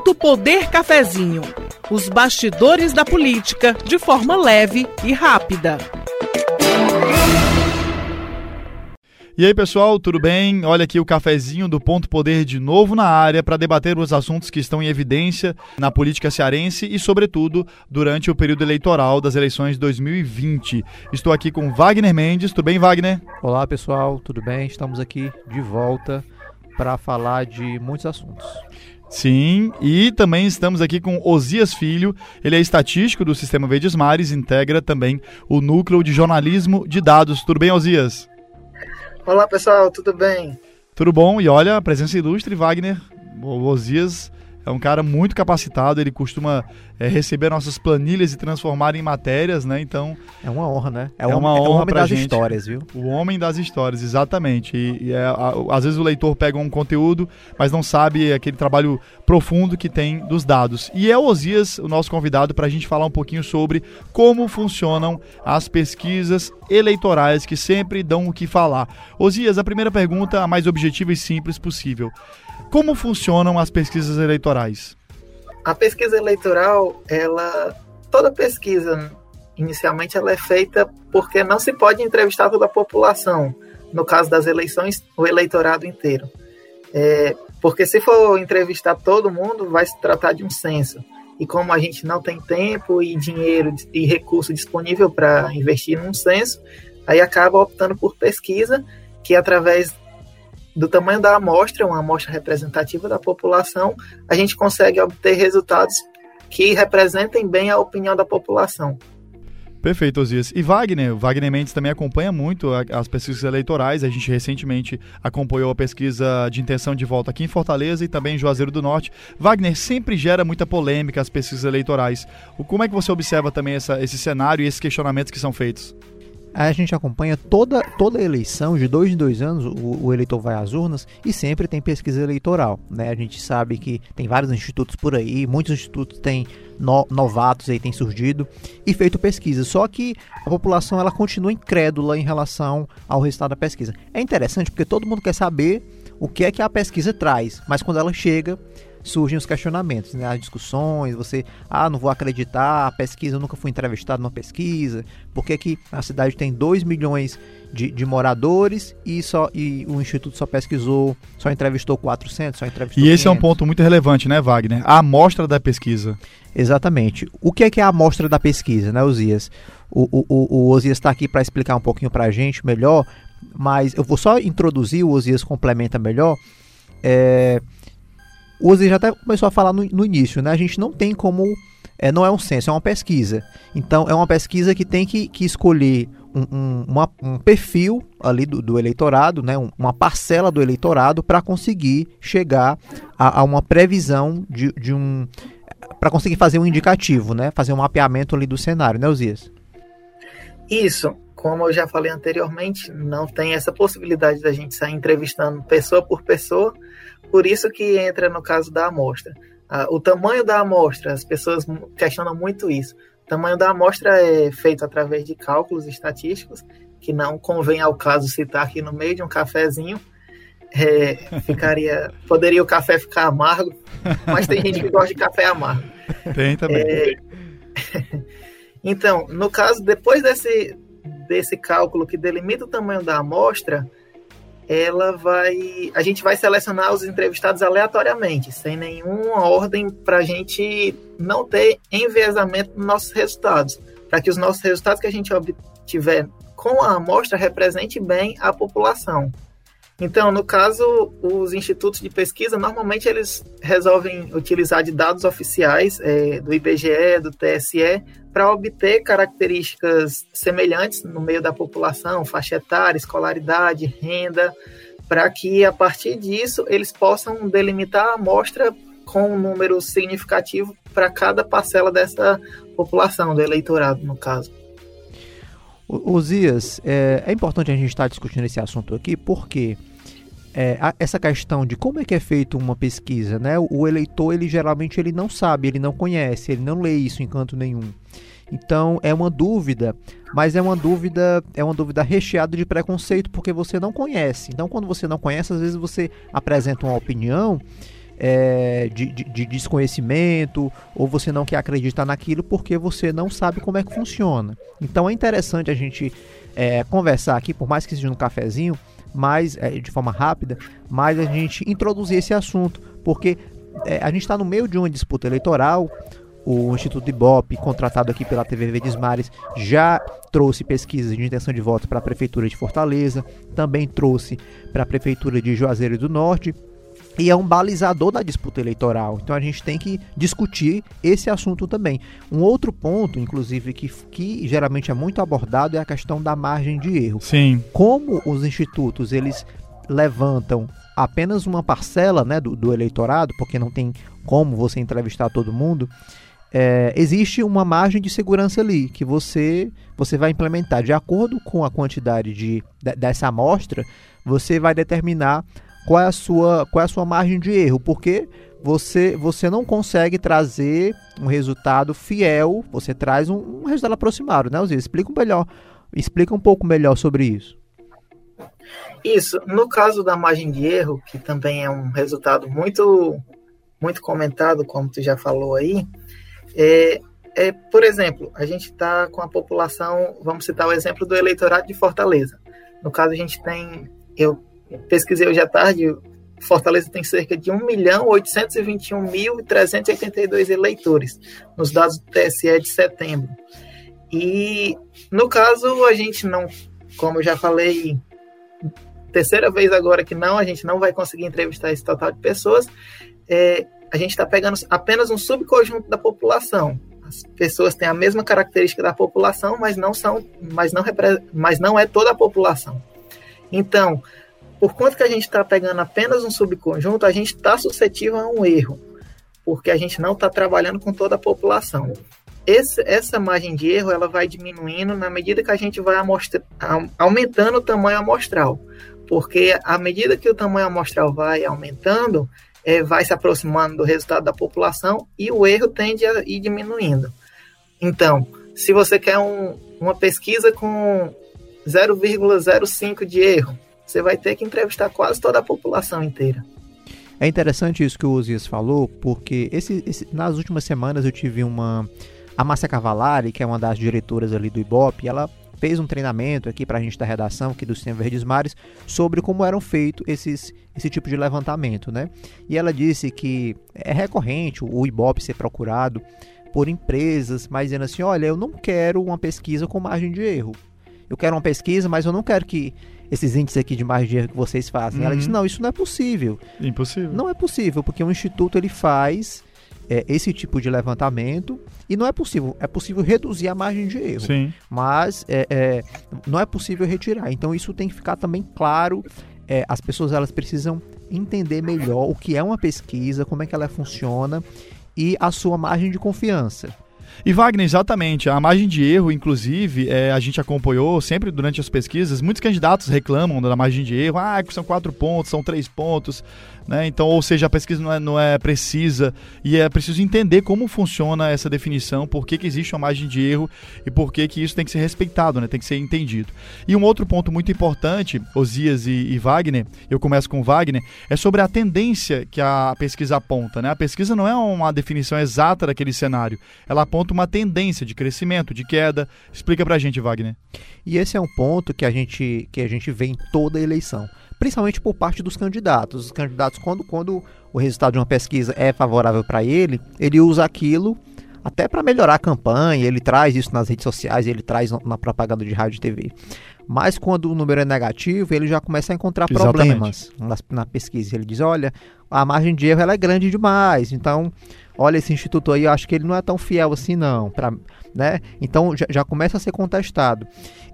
Ponto Poder Cafezinho. Os bastidores da política de forma leve e rápida. E aí, pessoal, tudo bem? Olha aqui o cafezinho do Ponto Poder de novo na área para debater os assuntos que estão em evidência na política cearense e, sobretudo, durante o período eleitoral das eleições de 2020. Estou aqui com Wagner Mendes. Tudo bem, Wagner? Olá, pessoal, tudo bem? Estamos aqui de volta para falar de muitos assuntos. Sim, e também estamos aqui com Osias Filho, ele é estatístico do Sistema Verdes Mares, integra também o Núcleo de Jornalismo de Dados. Tudo bem, Osias? Olá pessoal, tudo bem? Tudo bom? E olha, a presença ilustre, Wagner. O Osias é um cara muito capacitado, ele costuma é, receber nossas planilhas e transformar em matérias, né? Então. É uma honra, né? É, é uma honra. É o homem das gente. histórias, viu? O homem das histórias, exatamente. E, e é, a, às vezes o leitor pega um conteúdo, mas não sabe aquele trabalho profundo que tem dos dados. E é o Osias, o nosso convidado, para a gente falar um pouquinho sobre como funcionam as pesquisas eleitorais que sempre dão o que falar. Osias, a primeira pergunta, a mais objetiva e simples possível. Como funcionam as pesquisas eleitorais? A pesquisa eleitoral, ela toda pesquisa inicialmente ela é feita porque não se pode entrevistar toda a população. No caso das eleições, o eleitorado inteiro. É, porque se for entrevistar todo mundo, vai se tratar de um censo. E como a gente não tem tempo e dinheiro e recurso disponível para investir num censo, aí acaba optando por pesquisa, que através do tamanho da amostra, uma amostra representativa da população, a gente consegue obter resultados que representem bem a opinião da população. Perfeito, Osias. E Wagner, Wagner Mendes também acompanha muito as pesquisas eleitorais. A gente recentemente acompanhou a pesquisa de intenção de volta aqui em Fortaleza e também em Juazeiro do Norte. Wagner, sempre gera muita polêmica as pesquisas eleitorais. Como é que você observa também essa, esse cenário e esses questionamentos que são feitos? A gente acompanha toda, toda eleição, de dois em dois anos, o, o, eleitor vai às urnas e sempre tem pesquisa eleitoral. Né? A gente sabe que tem vários institutos por aí, muitos institutos têm no, novatos aí, têm surgido e feito pesquisa. Só que a população ela continua incrédula em relação ao resultado da pesquisa. É interessante porque todo mundo quer saber o que é que a pesquisa traz, mas quando ela chega, surgem os questionamentos, né? as discussões, você, ah, não vou acreditar, a pesquisa, eu nunca fui entrevistado numa pesquisa, por que, que a cidade tem 2 milhões de, de, moradores e, só, e o Instituto só pesquisou, só entrevistou 400, só entrevistou E esse 500. é um ponto muito relevante, né, Wagner? A amostra da pesquisa. Exatamente. O que é que é a amostra da pesquisa, né, Osias? O, o, o, o Osias está aqui para explicar um pouquinho para a gente melhor, mas eu vou só introduzir, o Osias complementa melhor. É, o Osiris já até começou a falar no, no início, né? A gente não tem como. É, não é um censo, é uma pesquisa. Então, é uma pesquisa que tem que, que escolher um, um, uma, um perfil ali do, do eleitorado, né? Um, uma parcela do eleitorado para conseguir chegar a, a, uma previsão de, de um. para conseguir fazer um indicativo, né? Fazer um mapeamento ali do cenário, né, Osias? Isso. Como eu já falei anteriormente, não tem essa possibilidade da gente sair entrevistando pessoa por pessoa por isso que entra no caso da amostra. o tamanho da amostra, as pessoas questionam muito isso. O tamanho da amostra é feito através de cálculos estatísticos, que não convém ao caso citar aqui no meio de um cafezinho. É, ficaria, poderia o café ficar amargo, mas tem gente que gosta de café amargo. Tem também. É, então, no caso, depois desse, desse cálculo que delimita o tamanho da amostra, ela vai. A gente vai selecionar os entrevistados aleatoriamente, sem nenhuma ordem, para a gente não ter enviesamento nos nossos resultados, para que os nossos resultados que a gente obtiver com a amostra represente bem a população. Então, no caso, os institutos de pesquisa, normalmente eles resolvem utilizar de dados oficiais é, do IBGE, do TSE, para obter características semelhantes no meio da população, faixa etária, escolaridade, renda, para que a partir disso eles possam delimitar a amostra com um número significativo para cada parcela dessa população, do eleitorado, no caso. Osias, é, é importante a gente estar discutindo esse assunto aqui porque é, essa questão de como é que é feita uma pesquisa, né? O eleitor, ele geralmente ele não sabe, ele não conhece, ele não lê isso em canto nenhum. Então é uma dúvida, mas é uma dúvida, é uma dúvida recheada de preconceito porque você não conhece. Então quando você não conhece, às vezes você apresenta uma opinião é, de, de, de, desconhecimento ou você não quer acreditar naquilo porque você não sabe como é que funciona. Então é interessante a gente é, conversar aqui, por mais que seja um cafezinho, mas é, de forma rápida, mas a gente introduzir esse assunto, porque é, a gente está no meio de uma disputa eleitoral. O Instituto Ibope, contratado aqui pela TV Verdes Mares, já trouxe pesquisas de intenção de voto para a Prefeitura de Fortaleza, também trouxe para a Prefeitura de Juazeiro do Norte, e é um balizador da disputa eleitoral. Então a gente tem que discutir esse assunto também. Um outro ponto, inclusive, que, que geralmente é muito abordado é a questão da margem de erro. Sim. Como os institutos eles levantam apenas uma parcela né, do, do eleitorado, porque não tem como você entrevistar todo mundo, é, existe uma margem de segurança ali que você você vai implementar de acordo com a quantidade de, de dessa amostra, você vai determinar qual é a sua, qual é a sua margem de erro, porque você, você não consegue trazer um resultado fiel, você traz um, um resultado aproximado, né, Ozzy? Explica melhor, explica um pouco melhor sobre isso. Isso, no caso da margem de erro, que também é um resultado muito muito comentado, como tu já falou aí, é, é por exemplo, a gente está com a população, vamos citar o exemplo do eleitorado de Fortaleza. No caso, a gente tem, eu pesquisei hoje à tarde, Fortaleza tem cerca de 1 milhão 821 mil 382 eleitores, nos dados do TSE de setembro. E, no caso, a gente não, como eu já falei, terceira vez agora que não, a gente não vai conseguir entrevistar esse total de pessoas. É, a gente está pegando apenas um subconjunto da população. As pessoas têm a mesma característica da população, mas não são, mas não, mas não é toda a população. Então, por conta que a gente está pegando apenas um subconjunto, a gente está suscetível a um erro, porque a gente não está trabalhando com toda a população. Esse, essa margem de erro ela vai diminuindo na medida que a gente vai amostra, aumentando o tamanho amostral, porque à medida que o tamanho amostral vai aumentando, é, vai se aproximando do resultado da população e o erro tende a ir diminuindo. Então, se você quer um, uma pesquisa com 0,05 de erro, você vai ter que entrevistar quase toda a população inteira. É interessante isso que o Osias falou, porque esse, esse, nas últimas semanas eu tive uma. A Márcia Cavalari, que é uma das diretoras ali do Ibope, ela fez um treinamento aqui para a gente da redação aqui do Sistema Verdes Mares sobre como eram feitos esses, esse tipo de levantamento, né? E ela disse que é recorrente o Ibope ser procurado por empresas, mas dizendo assim, olha, eu não quero uma pesquisa com margem de erro. Eu quero uma pesquisa, mas eu não quero que esses índices aqui de margem de erro que vocês fazem. Uhum. Ela disse, não, isso não é possível. Impossível. Não é possível, porque o Instituto ele faz é, esse tipo de levantamento e não é possível. É possível reduzir a margem de erro, Sim. mas é, é, não é possível retirar. Então isso tem que ficar também claro. É, as pessoas elas precisam entender melhor o que é uma pesquisa, como é que ela funciona e a sua margem de confiança. E Wagner, exatamente. A margem de erro, inclusive, é, a gente acompanhou sempre durante as pesquisas. Muitos candidatos reclamam da margem de erro. Ah, são quatro pontos, são três pontos. Né? Então, ou seja, a pesquisa não é, não é precisa e é preciso entender como funciona essa definição, por que, que existe uma margem de erro e por que, que isso tem que ser respeitado, né? tem que ser entendido. E um outro ponto muito importante, Osias e, e Wagner, eu começo com Wagner, é sobre a tendência que a pesquisa aponta. Né? A pesquisa não é uma definição exata daquele cenário, ela aponta uma tendência de crescimento, de queda. Explica pra gente, Wagner. E esse é um ponto que a gente, que a gente vê em toda eleição principalmente por parte dos candidatos. Os candidatos, quando, quando o resultado de uma pesquisa é favorável para ele, ele usa aquilo até para melhorar a campanha, ele traz isso nas redes sociais, ele traz na propaganda de rádio e TV. Mas quando o número é negativo, ele já começa a encontrar Exatamente. problemas na, na, pesquisa. Ele diz: olha, a margem de erro ela é grande demais, então, olha, esse instituto aí, eu acho que ele não é tão fiel assim, não. Pra, né? Então já, já começa a ser contestado.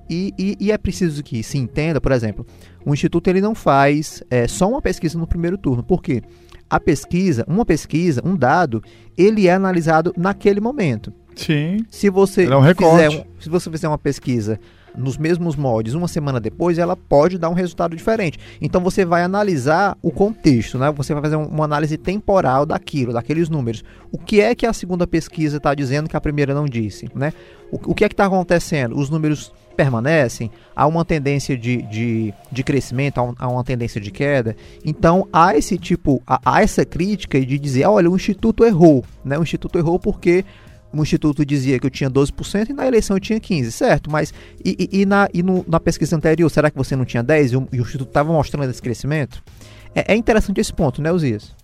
E, e, e, é preciso que se entenda, por exemplo, o Instituto ele não faz é, só uma pesquisa no primeiro turno. Por quê? A pesquisa, uma pesquisa, um dado, ele é analisado naquele momento. Sim. Se você, é um fizer, um, se você fizer uma pesquisa nos mesmos moldes uma semana depois, ela pode dar um resultado diferente. Então você vai analisar o contexto, né? Você vai fazer uma análise temporal daquilo, daqueles números. O que é que a segunda pesquisa está dizendo que a primeira não disse, né? O, o que é que está acontecendo? Os números permanecem, há uma tendência de, de, de crescimento, há, um, há uma tendência de queda. Então há esse tipo, há, há essa crítica de dizer, olha, o Instituto errou, né? O Instituto errou porque o Instituto dizia que eu tinha 12% e na eleição eu tinha 15%, certo? Mas e, e, e na, e no, na pesquisa anterior, será que você não tinha 10% e o, e o Instituto estava mostrando esse crescimento? É, é interessante esse ponto, né, Uzias?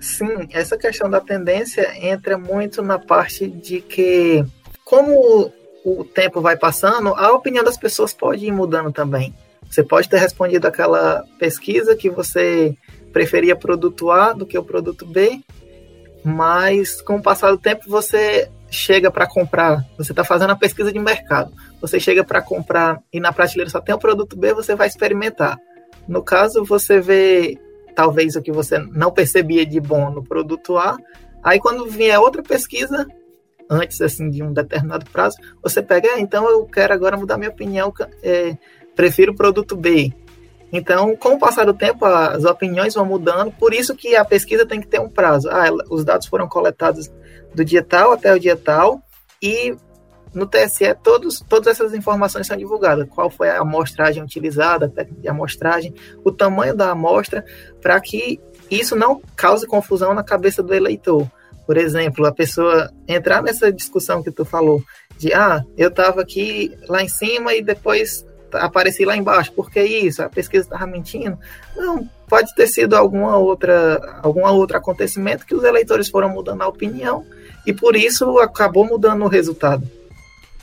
Sim, essa questão da tendência entra muito na parte de que, como o tempo vai passando, a opinião das pessoas pode ir mudando também. Você pode ter respondido aquela pesquisa que você preferia produto A do que o produto B, mas com o passar do tempo você chega para comprar, você está fazendo a pesquisa de mercado, você chega para comprar e na prateleira só tem o produto B, você vai experimentar. No caso, você vê talvez o que você não percebia de bom no produto A, aí quando vier outra pesquisa, antes assim de um determinado prazo, você pega, ah, então eu quero agora mudar minha opinião, é, prefiro o produto B. Então, com o passar do tempo, as opiniões vão mudando, por isso que a pesquisa tem que ter um prazo. Ah, os dados foram coletados do dia tal até o dia tal, e no TSE todos, todas essas informações são divulgadas. Qual foi a amostragem utilizada, a técnica de amostragem, o tamanho da amostra, para que isso não cause confusão na cabeça do eleitor. Por exemplo, a pessoa entrar nessa discussão que tu falou, de ah, eu estava aqui lá em cima e depois apareci lá embaixo, por que isso? A pesquisa estava mentindo? Não, pode ter sido alguma outra, algum outro acontecimento que os eleitores foram mudando a opinião e por isso acabou mudando o resultado.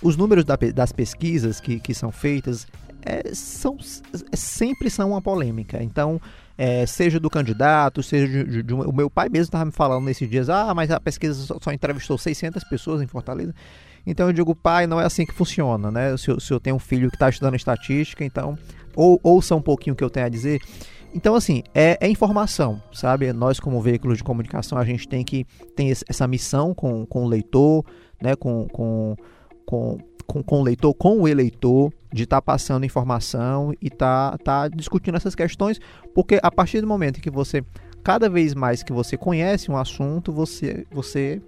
Os números da, das pesquisas que, que são feitas é, são, é, sempre são uma polêmica. Então, é, seja do candidato, seja de, de, o meu pai mesmo estava me falando nesses dias, ah, mas a pesquisa só, só, entrevistou 600 pessoas em Fortaleza. Então eu digo, pai, não é assim que funciona, né? Se, eu, se eu tenho um filho que está estudando estatística, então ou, ouça um pouquinho o que eu tenho a dizer. Então, assim, é, é, informação, sabe? Nós, como veículos de comunicação, a gente tem que ter essa missão com, com o leitor, né? com, com com, com, com o leitor, com o eleitor, de estar tá passando informação e tá, tá discutindo essas questões, porque a partir do momento que você, cada vez mais que você conhece um assunto, você, você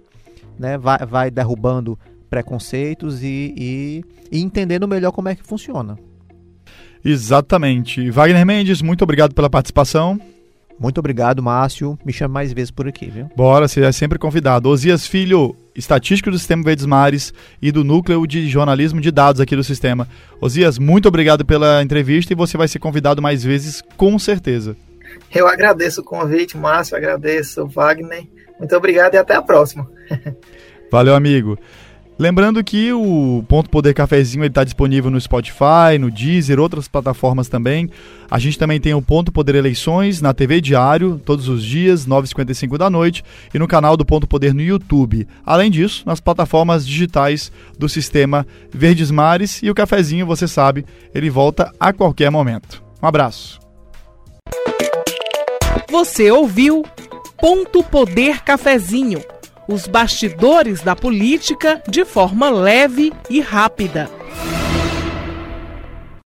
né, vai, vai derrubando preconceitos e, e, e entendendo melhor como é que funciona. Exatamente. Wagner Mendes, muito obrigado pela participação. Muito obrigado, Márcio. Me chame mais vezes por aqui, viu? Bora, você é sempre convidado. Osias Filho, estatístico do Sistema Verdes Mares e do Núcleo de Jornalismo de Dados aqui do sistema. Osias, muito obrigado pela entrevista e você vai ser convidado mais vezes, com certeza. Eu agradeço o convite, Márcio, agradeço, Wagner. Muito obrigado e até a próxima. Valeu, amigo. Lembrando que o Ponto Poder Cafezinho está disponível no Spotify, no Deezer, outras plataformas também. A gente também tem o Ponto Poder Eleições na TV Diário, todos os dias, 9h55 da noite, e no canal do Ponto Poder no YouTube. Além disso, nas plataformas digitais do sistema Verdes Mares e o cafezinho, você sabe, ele volta a qualquer momento. Um abraço. Você ouviu Ponto Poder Cafezinho os bastidores da política de forma leve e rápida.